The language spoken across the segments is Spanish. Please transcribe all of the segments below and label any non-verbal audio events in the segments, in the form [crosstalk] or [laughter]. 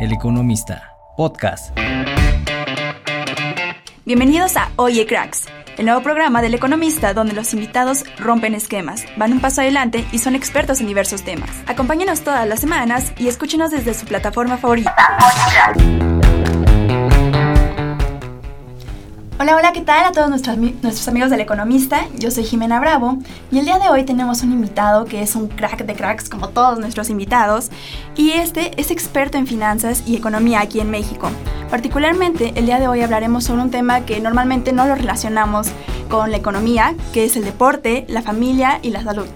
El Economista, podcast. Bienvenidos a Oye Cracks, el nuevo programa del Economista donde los invitados rompen esquemas, van un paso adelante y son expertos en diversos temas. Acompáñenos todas las semanas y escúchenos desde su plataforma favorita. Hola, hola, ¿qué tal a todos nuestros, nuestros amigos del Economista? Yo soy Jimena Bravo y el día de hoy tenemos un invitado que es un crack de cracks como todos nuestros invitados y este es experto en finanzas y economía aquí en México. Particularmente el día de hoy hablaremos sobre un tema que normalmente no lo relacionamos con la economía, que es el deporte, la familia y la salud.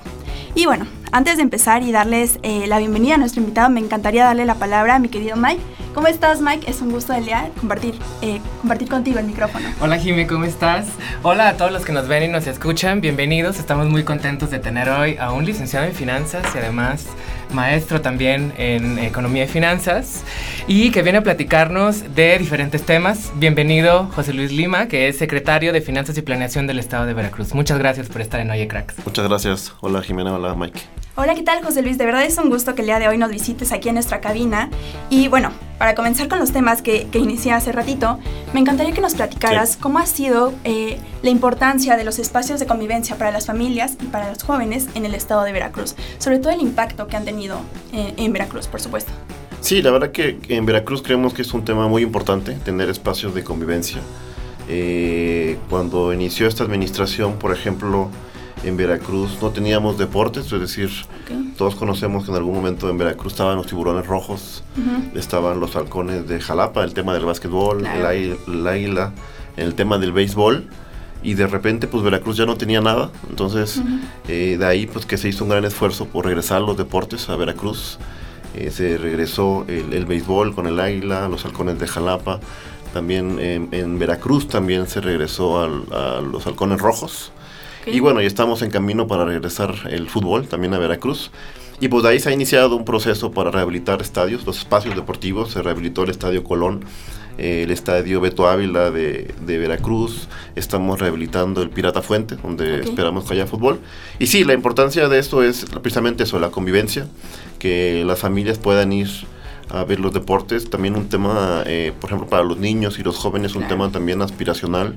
Y bueno, antes de empezar y darles eh, la bienvenida a nuestro invitado, me encantaría darle la palabra a mi querido Mike ¿Cómo estás, Mike? Es un gusto del día compartir, eh, compartir contigo el micrófono. Hola, Jimmy, ¿cómo estás? Hola a todos los que nos ven y nos escuchan. Bienvenidos. Estamos muy contentos de tener hoy a un licenciado en finanzas y además maestro también en economía y finanzas y que viene a platicarnos de diferentes temas. Bienvenido, José Luis Lima, que es secretario de Finanzas y Planeación del Estado de Veracruz. Muchas gracias por estar en Oye Cracks. Muchas gracias. Hola, Jimena. Hola, Mike. Hola, ¿qué tal José Luis? De verdad es un gusto que el día de hoy nos visites aquí en nuestra cabina. Y bueno, para comenzar con los temas que, que inicié hace ratito, me encantaría que nos platicaras cómo ha sido eh, la importancia de los espacios de convivencia para las familias y para los jóvenes en el estado de Veracruz, sobre todo el impacto que han tenido eh, en Veracruz, por supuesto. Sí, la verdad que en Veracruz creemos que es un tema muy importante tener espacios de convivencia. Eh, cuando inició esta administración, por ejemplo, en Veracruz no teníamos deportes, es decir, todos conocemos que en algún momento en Veracruz estaban los tiburones rojos, estaban los halcones de Jalapa, el tema del básquetbol, el, águila, el tema del béisbol y de repente pues Veracruz ya no tenía nada, entonces eh, de ahí pues que se hizo un gran esfuerzo por regresar los deportes a Veracruz, eh, se regresó el, béisbol con el águila, los halcones de Jalapa, también en Veracruz también se regresó a los halcones rojos, y bueno, ya estamos en camino para regresar el fútbol también a Veracruz. Y pues de ahí se ha iniciado un proceso para rehabilitar estadios, los espacios deportivos. Se rehabilitó el Estadio Colón, eh, el Estadio Beto Ávila de, Veracruz. Estamos rehabilitando el Pirata Fuente, donde esperamos que haya fútbol. Y sí, la importancia de esto es precisamente eso, la convivencia, que las familias puedan ir a ver los deportes. También un tema, eh, por ejemplo, para los niños y los jóvenes, un tema también aspiracional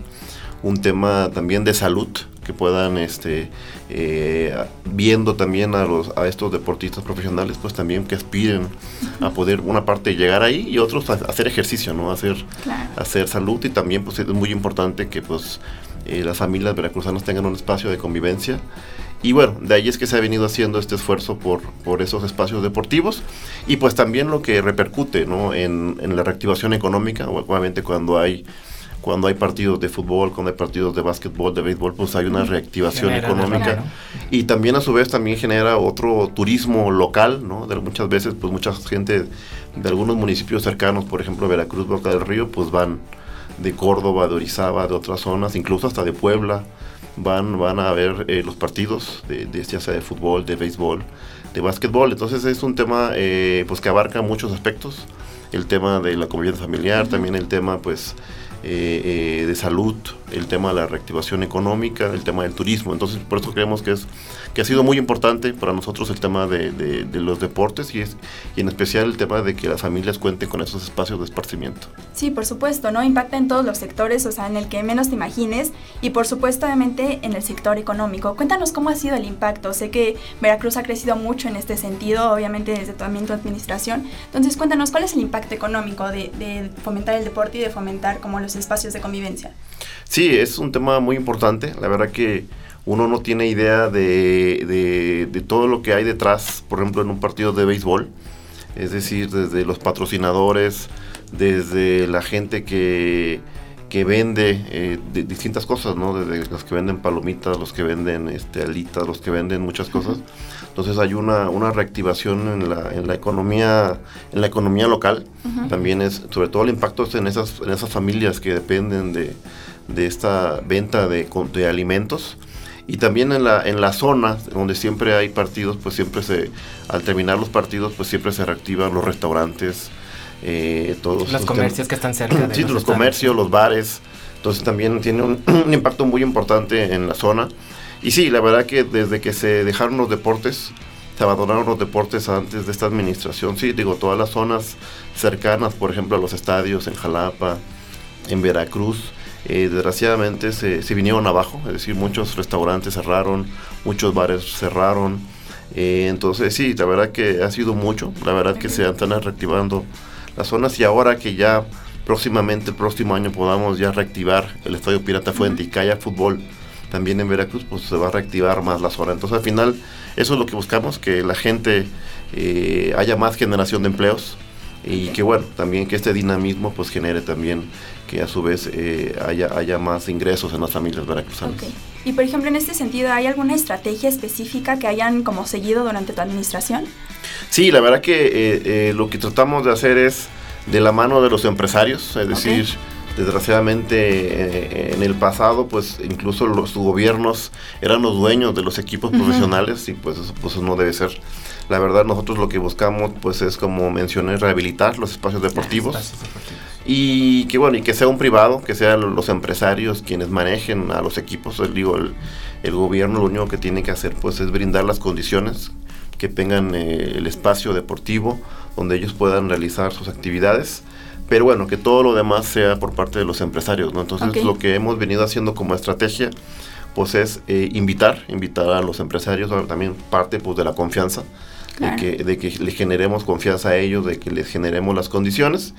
un tema también de salud que puedan este eh, viendo también a los a estos deportistas profesionales pues también que aspiren a poder una parte llegar ahí y otros a, hacer ejercicio no hacer hacer salud y también pues es muy importante que pues eh, las familias veracruzanas tengan un espacio de convivencia. Y bueno, de ahí es que se ha venido haciendo este esfuerzo por, por esos espacios deportivos y pues también lo que repercute ¿no? en, en la reactivación económica, obviamente cuando hay cuando hay partidos de fútbol, cuando hay partidos de básquetbol, de béisbol, pues hay una reactivación económica y también a su vez también genera otro turismo local, ¿no? De muchas veces pues mucha gente de algunos municipios cercanos, por ejemplo Veracruz, Boca del Río, pues van de Córdoba, de Orizaba, de otras zonas, incluso hasta de Puebla, van, van a ver eh, los partidos, de, de, ya sea de fútbol, de béisbol, de básquetbol. Entonces es un tema eh, pues que abarca muchos aspectos. El tema de la convivencia familiar, también el tema pues eh, eh, de salud, el tema de la reactivación económica, el tema del turismo. Entonces, por eso creemos que, es, que ha sido muy importante para nosotros el tema de, de, los deportes y, es, y en especial el tema de que las familias cuenten con esos espacios de esparcimiento. Sí, por supuesto, ¿no? Impacta en todos los sectores, o sea, en el que menos te imagines y por supuesto, obviamente, en el sector económico. Cuéntanos cómo ha sido el impacto. Sé que Veracruz ha crecido mucho en este sentido, obviamente, desde también tu administración. Entonces, cuéntanos cuál es el impacto económico de, de fomentar el deporte y de fomentar como los espacios de convivencia. Sí, es un tema muy importante. La verdad que uno no tiene idea de, de, todo lo que hay detrás, por ejemplo, en un partido de béisbol. Es decir, desde los patrocinadores, desde la gente que, que vende eh, distintas cosas, ¿no? Desde los que venden palomitas, los que venden este, alitas, los que venden muchas cosas. Entonces hay una, una reactivación en la, en la economía, en la economía local. También es, sobre todo el impacto es en esas, en esas familias que dependen de, de esta venta de, de, alimentos. Y también en la, en la zona donde siempre hay partidos, pues siempre se, al terminar los partidos, pues siempre se reactivan los restaurantes, eh, todos los comercios que están cerca. De [clears throat] sí, los, comercios, los bares. Entonces también tiene un, [clears throat] un, impacto muy importante en la zona. Y sí, la verdad que desde que se dejaron los deportes, se abandonaron los deportes antes de esta administración. Sí, digo, todas las zonas cercanas, por ejemplo, a los estadios en Jalapa, en Veracruz, eh, desgraciadamente se, se, vinieron abajo, es decir, muchos restaurantes cerraron, muchos bares cerraron. Eh, entonces, sí, la verdad que ha sido mucho, la verdad que se están reactivando las zonas y ahora que ya próximamente, el próximo año, podamos ya reactivar el Estadio Pirata Fuente y que haya fútbol también en Veracruz, pues se va a reactivar más la zona. Entonces, al final, eso es lo que buscamos, que la gente eh, haya más generación de empleos y que, bueno, también que este dinamismo pues genere también que a su vez eh, haya, haya más ingresos en las familias veracruzanas. Okay. Y por ejemplo, en este sentido, ¿hay alguna estrategia específica que hayan como seguido durante tu administración? Sí, la verdad que eh, eh, lo que tratamos de hacer es de la mano de los empresarios, es decir, desgraciadamente eh, en el pasado, pues incluso los gobiernos eran los dueños de los equipos profesionales y pues eso pues, no debe ser. La verdad, nosotros lo que buscamos, pues es como mencioné, rehabilitar los espacios deportivos. Espacios deportivos y que bueno y que sea un privado que sean los empresarios quienes manejen a los equipos digo el, el, gobierno lo único que tiene que hacer pues es brindar las condiciones que tengan eh, el espacio deportivo donde ellos puedan realizar sus actividades pero bueno que todo lo demás sea por parte de los empresarios no entonces okay. lo que hemos venido haciendo como estrategia pues es eh, invitar invitar a los empresarios también parte pues de la confianza claro. de, que, de que le generemos confianza a ellos de que les generemos las condiciones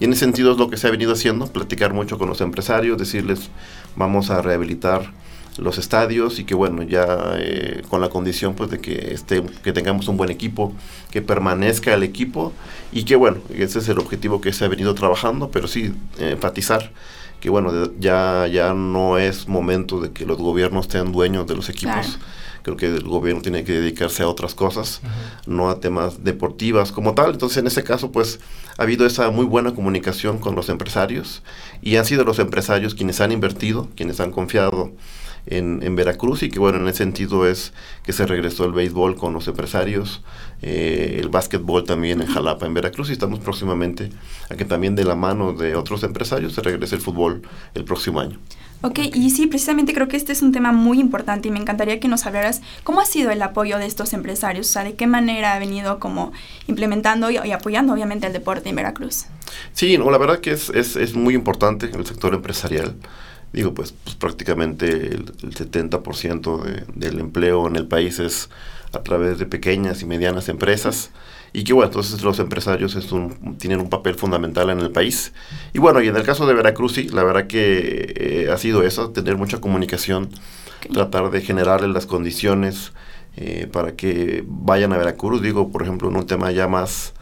y en ese sentido es lo que se ha venido haciendo, platicar mucho con los empresarios, decirles vamos a rehabilitar los estadios y que bueno, ya eh, con la condición pues de que esté, que tengamos un buen equipo, que permanezca el equipo y que bueno, ese es el objetivo que se ha venido trabajando, pero sí eh, enfatizar que bueno, ya, ya no es momento de que los gobiernos sean dueños de los equipos. Claro creo que el gobierno tiene que dedicarse a otras cosas, uh -huh. no a temas deportivas como tal. Entonces, en ese caso, pues ha habido esa muy buena comunicación con los empresarios y han sido los empresarios quienes han invertido, quienes han confiado en, en, Veracruz y que bueno, en ese sentido es que se regresó el béisbol con los empresarios, eh, el básquetbol también en Jalapa, en Veracruz y estamos próximamente a que también de la mano de otros empresarios se regrese el fútbol el próximo año. Ok, y sí, precisamente creo que este es un tema muy importante y me encantaría que nos hablaras cómo ha sido el apoyo de estos empresarios, o sea, de qué manera ha venido como implementando y, y apoyando obviamente el deporte en Veracruz. Sí, no, la verdad que es, es, es muy importante el sector empresarial. Digo, pues, pues prácticamente el, el 70% de, del empleo en el país es a través de pequeñas y medianas empresas. Y que bueno, entonces los empresarios es un, tienen un papel fundamental en el país. Y bueno, y en el caso de Veracruz, sí, la verdad que eh, ha sido eso, tener mucha comunicación, okay. tratar de generarles las condiciones eh, para que vayan a Veracruz. Digo, por ejemplo, en un tema ya más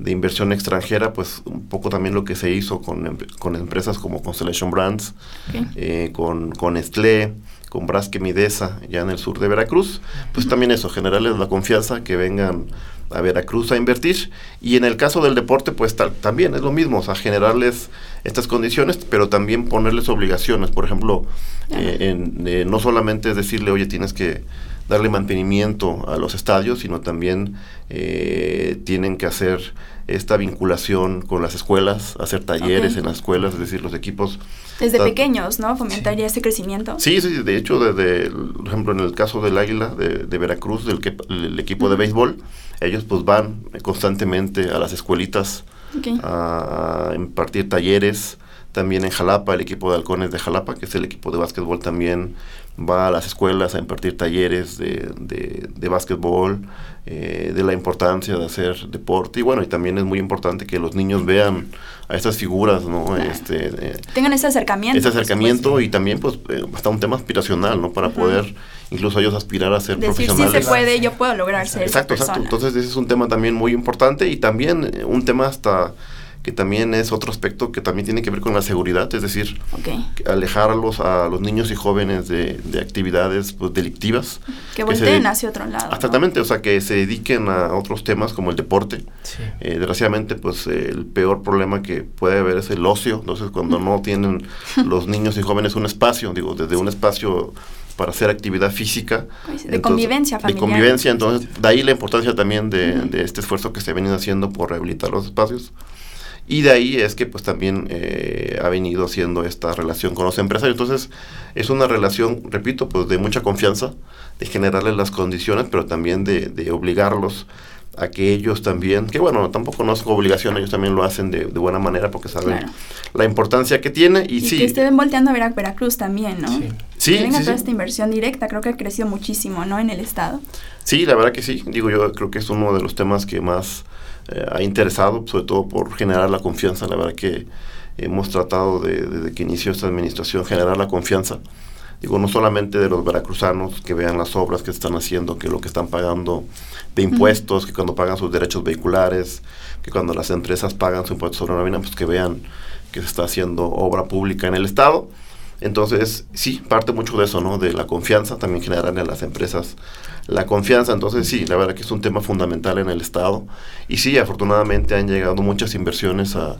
de inversión extranjera, pues un poco también lo que se hizo con, con empresas como Constellation Brands, okay. eh, con, con Estlé, con Brasque Midesa, ya en el sur de Veracruz, pues también eso, generarles la confianza que vengan a Veracruz a invertir. Y en el caso del deporte, pues tal, también es lo mismo, o sea, generarles estas condiciones, pero también ponerles obligaciones. Por ejemplo, eh, en, eh, no solamente es decirle, oye, tienes que darle mantenimiento a los estadios, sino también eh, tienen que hacer esta vinculación con las escuelas, hacer talleres okay. en las escuelas, es decir, los equipos... Desde pequeños, ¿no? Fomentaría sí. ese crecimiento. Sí, sí, de hecho, desde, por ejemplo, en el caso del Águila de, de Veracruz, del que, el equipo uh -huh. de béisbol, ellos pues van constantemente a las escuelitas okay. a, a impartir talleres, también en Jalapa, el equipo de halcones de Jalapa, que es el equipo de básquetbol, también va a las escuelas a impartir talleres de, de, de básquetbol, eh, de la importancia de hacer deporte. Y bueno, y también es muy importante que los niños vean a estas figuras, ¿no? Claro. Este, eh, Tengan ese acercamiento. Ese acercamiento y también, pues, eh, hasta un tema aspiracional, ¿no? Para uh -huh. poder incluso ellos aspirar a ser Decir, profesionales. Si se puede, yo puedo lograr ser Exacto, esa exacto. Entonces, ese es un tema también muy importante y también eh, un tema hasta que también es otro aspecto que también tiene que ver con la seguridad, es decir, okay. alejarlos a los niños y jóvenes de, de actividades pues, delictivas. Que volteen hacia otro lado. Exactamente, ¿no? o sea, que se dediquen a otros temas como el deporte. Sí. Eh, desgraciadamente, pues el peor problema que puede haber es el ocio, entonces cuando no [laughs] tienen los niños y jóvenes un espacio, digo, desde un espacio para hacer actividad física. De entonces, convivencia familiar. De convivencia, entonces de ahí la importancia también de, de este esfuerzo que se ha venido haciendo por rehabilitar los espacios Y de ahí es que pues también eh, ha venido haciendo esta relación con los empresarios. Entonces es una relación, repito, pues de mucha confianza, de generarles las condiciones, pero también de, de obligarlos a que ellos también, que bueno, tampoco no es obligación, ellos también lo hacen de, de buena manera porque saben Claro. la importancia que tiene y, Y sí. que estén volteando a ver a Veracruz también, ¿no? Sí. Sí, que venga sí, toda sí. esta inversión directa, creo que ha crecido muchísimo, ¿no? En el estado. Sí, la verdad que sí. Digo, yo creo que es uno de los temas que más eh, ha interesado, sobre todo por generar la confianza. La verdad que hemos tratado de, desde que inició esta administración, generar la confianza. Digo, no solamente de los veracruzanos que vean las obras que se están haciendo, que lo que están pagando de impuestos, que cuando pagan sus derechos vehiculares, que cuando las empresas pagan su impuesto sobre la nómina, pues que vean que se está haciendo obra pública en el Estado. Entonces, sí, parte mucho de eso, ¿no? De la confianza, también generarle a las empresas la confianza. Entonces, sí, la verdad que es un tema fundamental en el Estado. Y sí, afortunadamente han llegado muchas inversiones a,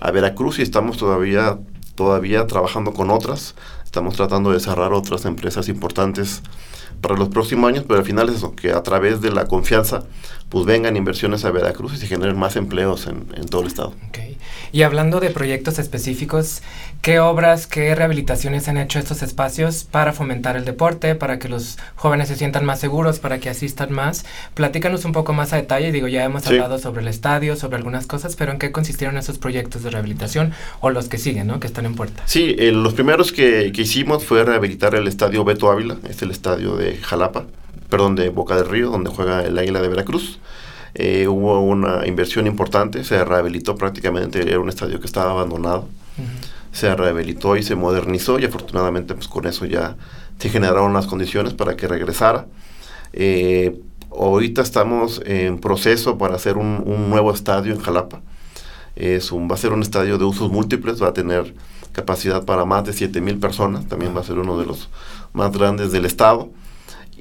a Veracruz y estamos todavía, todavía trabajando con otras. Estamos tratando de cerrar otras empresas importantes para los próximos años, pero al final es eso, que a través de la confianza, pues vengan inversiones a Veracruz y se generen más empleos en, en todo el Estado. Ok. Y hablando de proyectos específicos, ¿qué obras, qué rehabilitaciones han hecho estos espacios para fomentar el deporte, para que los jóvenes se sientan más seguros, para que asistan más? Platícanos un poco más a detalle. Digo, ya hemos Sí. hablado sobre el estadio, sobre algunas cosas, pero ¿en qué consistieron esos proyectos de rehabilitación o los que siguen, ¿no? Que están en puerta. Sí, eh, los primeros que, que hicimos fue rehabilitar el estadio Beto Ávila, es el estadio de Jalapa, perdón, de Boca del Río, donde juega el Águila de Veracruz. Eh, hubo una inversión importante, se rehabilitó prácticamente, era un estadio que estaba abandonado. Se rehabilitó y se modernizó y afortunadamente pues con eso ya se generaron las condiciones para que regresara. Eh, ahorita estamos en proceso para hacer un, un nuevo estadio en Jalapa. Es un, va a ser un estadio de usos múltiples, va a tener capacidad para más de 7 mil personas, también va a ser uno de los más grandes del estado.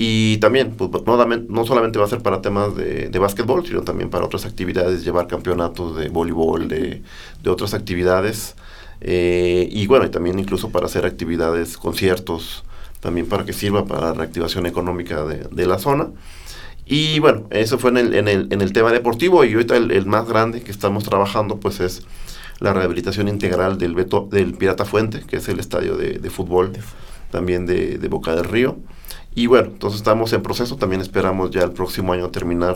Y también, pues, no, solamente va a ser para temas de, de básquetbol, sino también para otras actividades, llevar campeonatos de voleibol, de, de otras actividades. Eh, y bueno, y también incluso para hacer actividades, conciertos, también para que sirva para la reactivación económica de, de la zona. Y bueno, eso fue en el, en el, en el tema deportivo y ahorita el, el más grande que estamos trabajando pues es la rehabilitación integral del, Beto, del Pirata Fuente, que es el estadio de, de fútbol también de, de Boca del Río. Y bueno, entonces estamos en proceso, también esperamos ya el próximo año terminar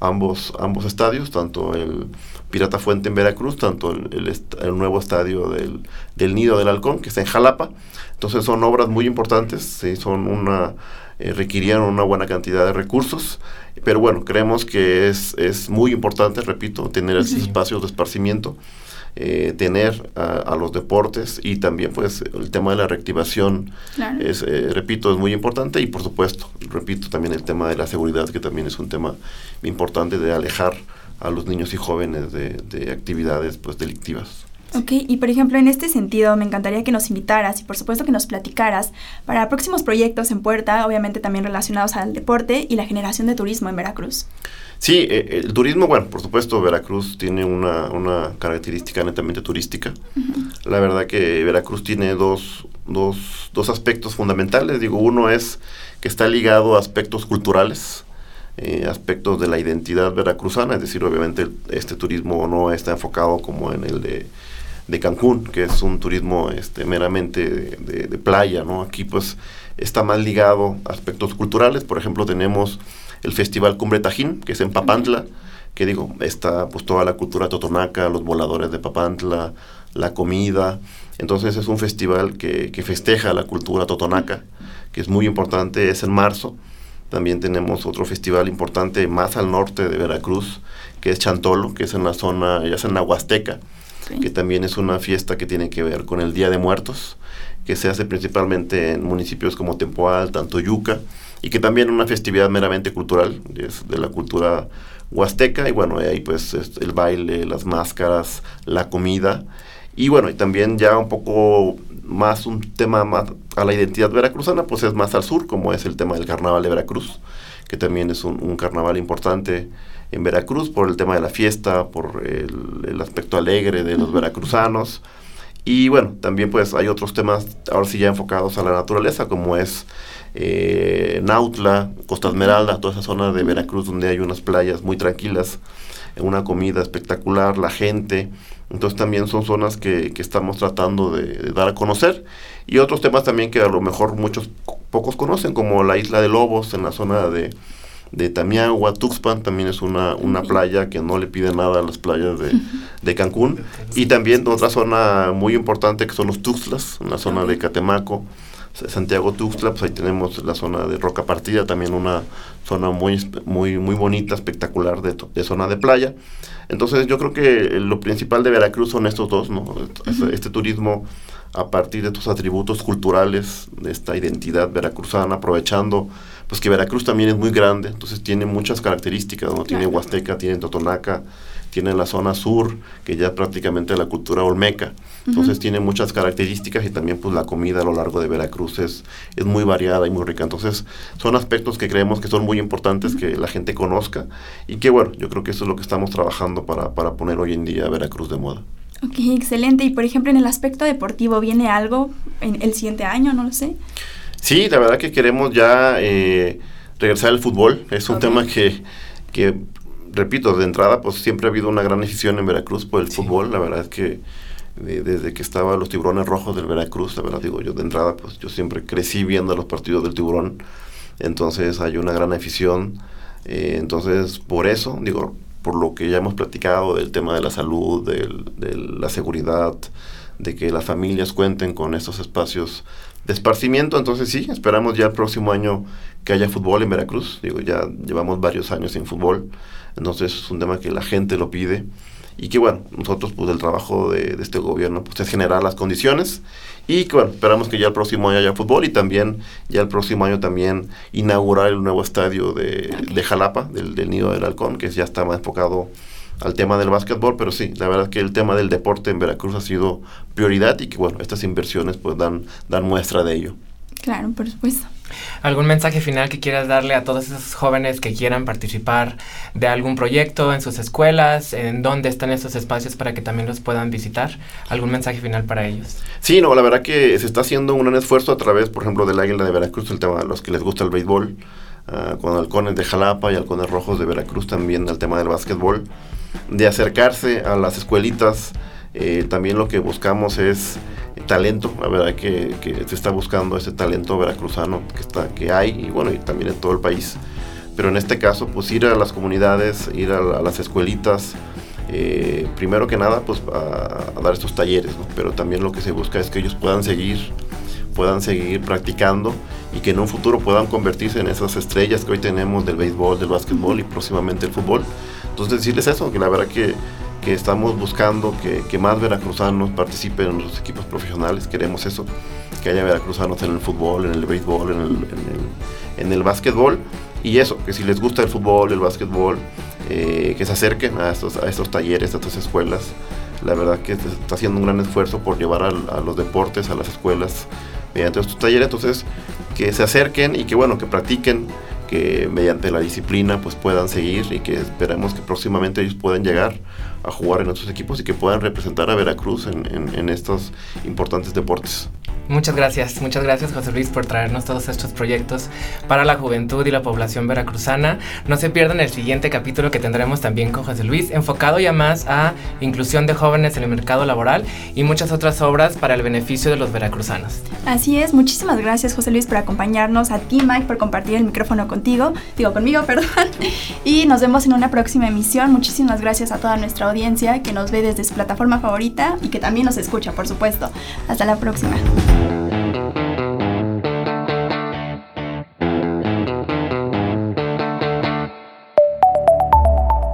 ambos, ambos estadios, tanto el Pirata Fuente en Veracruz, tanto el, el nuevo estadio del, del Nido del Halcón, que está en Jalapa. Entonces son obras muy importantes, sí, son una, eh, requerían una buena cantidad de recursos, pero bueno, creemos que es, es muy importante, repito, tener esos espacios de esparcimiento, eh, tener a, a los deportes y también pues el tema de la reactivación Claro. es, eh, repito, es muy importante y por supuesto, repito, también el tema de la seguridad, que también es un tema importante de alejar a los niños y jóvenes de, de actividades pues delictivas. Ok, y por ejemplo, en este sentido, me encantaría que nos invitaras y por supuesto que nos platicaras para próximos proyectos en puerta, obviamente también relacionados al deporte y la generación de turismo en Veracruz. Sí, eh, el turismo, bueno, por supuesto, Veracruz tiene una, una característica netamente turística. La verdad que Veracruz tiene dos, dos, dos aspectos fundamentales. Digo, uno es que está ligado a aspectos culturales, eh, aspectos de la identidad veracruzana, es decir, obviamente este turismo no está enfocado como en el de, de Cancún, que es un turismo este, meramente de, playa, ¿no? Aquí pues está más ligado a aspectos culturales, por ejemplo tenemos el Festival Cumbre Tajín, que es en Papantla, que digo, está pues toda la cultura totonaca, los voladores de Papantla, la comida, entonces es un festival que, que festeja la cultura totonaca, que es muy importante, es en marzo, también tenemos otro festival importante más al norte de Veracruz, que es Chantolo, que es en la zona, ya es en la Huasteca, Que también es una fiesta que tiene que ver con el Día de Muertos, que se hace principalmente en municipios como Tempoal, Tantoyuca, y que también es una festividad meramente cultural, es de la cultura huasteca, y bueno, ahí pues es el baile, las máscaras, la comida, y bueno, y también ya un poco más un tema más a la identidad veracruzana, pues es más al sur, como es el tema del carnaval de Veracruz, que también es un, un carnaval importante en Veracruz por el tema de la fiesta, por el, el aspecto alegre de los veracruzanos. Y bueno, también pues hay otros temas ahora sí ya enfocados a la naturaleza, como es eh, Nautla, Costa Esmeralda, toda esa zona de Veracruz donde hay unas playas muy tranquilas, una comida espectacular, la gente, Entonces también son zonas que, que estamos tratando de, de, dar a conocer. Y otros temas también que a lo mejor muchos pocos conocen, como la isla de Lobos en la zona de, de Tamiagua, Tuxpan, también es una, una playa que no le pide nada a las playas de, de Cancún. Y también otra zona muy importante que son los Tuxtlas, una zona de Catemaco. Santiago Tuxtla, pues ahí tenemos la zona de Roca Partida, también una zona muy, muy, muy bonita, espectacular de, de, zona de playa. Entonces yo creo que lo principal de Veracruz son estos dos, ¿no? Este, este turismo a partir de tus atributos culturales, de esta identidad veracruzana, aprovechando pues que Veracruz también es muy grande, entonces tiene muchas características, ¿no? Tiene Huasteca, tiene Totonaca, tiene la zona sur, que ya prácticamente la cultura olmeca. Entonces uh -huh. tiene muchas características y también pues la comida a lo largo de Veracruz es, es muy variada y muy rica. Entonces son aspectos que creemos que son muy importantes que la gente conozca y que bueno, yo creo que eso es lo que estamos trabajando para, para poner hoy en día Veracruz de moda. Ok, excelente. Y por ejemplo, en el aspecto deportivo, ¿viene algo en el siguiente año? No lo sé. Sí, la verdad que queremos ya eh, regresar al fútbol. Es un okay. tema que, que, repito, de entrada, pues siempre ha habido una gran afición en Veracruz por el sí. fútbol. La verdad es que de, desde que estaba los tiburones rojos del Veracruz, la verdad digo yo, de entrada, pues yo siempre crecí viendo los partidos del tiburón. Entonces hay una gran afición. Eh, entonces, por eso, digo, por lo que ya hemos platicado del tema de la salud, del, de la seguridad, de que las familias cuenten con estos espacios de esparcimiento. Entonces sí, esperamos ya el próximo año que haya fútbol en Veracruz. Digo, ya llevamos varios años sin fútbol, entonces es un tema que la gente lo pide. Y que bueno, nosotros pues el trabajo de, este gobierno pues es generar las condiciones y que bueno, esperamos que ya el próximo año haya fútbol y también ya el próximo año también inaugurar el nuevo estadio de, Jalapa, del, del Nido del Halcón, que ya está más enfocado al tema del básquetbol, pero sí, la verdad que el tema del deporte en Veracruz ha sido prioridad y que bueno, estas inversiones pues dan, dan muestra de ello. Claro, por supuesto. ¿Algún mensaje final que quieras darle a todos esos jóvenes que quieran participar de algún proyecto en sus escuelas? ¿En dónde están esos espacios para que también los puedan visitar? ¿Algún mensaje final para ellos? Sí, no, la verdad que se está haciendo un gran esfuerzo a través, por ejemplo, del Águila de Veracruz, el tema de los que les gusta el béisbol, uh, con halcones de Jalapa y halcones rojos de Veracruz también, el tema del básquetbol, de acercarse a las escuelitas. Eh, también lo que buscamos es talento, la verdad que, que, se está buscando ese talento veracruzano que, está, que hay y bueno, y también en todo el país. Pero en este caso, pues ir a las comunidades, ir a, las escuelitas, eh, primero que nada, pues a, dar estos talleres, pero también lo que se busca es que ellos puedan seguir, puedan seguir practicando y que en un futuro puedan convertirse en esas estrellas que hoy tenemos del béisbol, del básquetbol y próximamente el fútbol. Entonces decirles eso, que la verdad que que estamos buscando que, que, más veracruzanos participen en los equipos profesionales, queremos eso, que haya veracruzanos en el fútbol, en el béisbol, en el, en el, en el básquetbol, y eso, que si les gusta el fútbol, el básquetbol, eh, que se acerquen a estos, a estos talleres, a estas escuelas. La verdad que se está haciendo un gran esfuerzo por llevar a, a los deportes, a las escuelas, mediante estos talleres, entonces que se acerquen y que bueno, que practiquen, que mediante la disciplina pues puedan seguir y que esperemos que próximamente ellos puedan llegar a jugar en nuestros equipos y que puedan representar a Veracruz en, en, en estos importantes deportes. Muchas gracias, muchas gracias José Luis por traernos todos estos proyectos para la juventud y la población veracruzana. No se pierdan el siguiente capítulo que tendremos también con José Luis, enfocado ya más a inclusión de jóvenes en el mercado laboral y muchas otras obras para el beneficio de los veracruzanos. Así es, muchísimas gracias José Luis por acompañarnos, a ti Mike por compartir el micrófono contigo, digo conmigo, [laughs] perdón, y nos vemos en una próxima emisión. Muchísimas gracias a toda nuestra audiencia que nos ve desde su plataforma favorita y que también nos escucha, por supuesto. Hasta la próxima.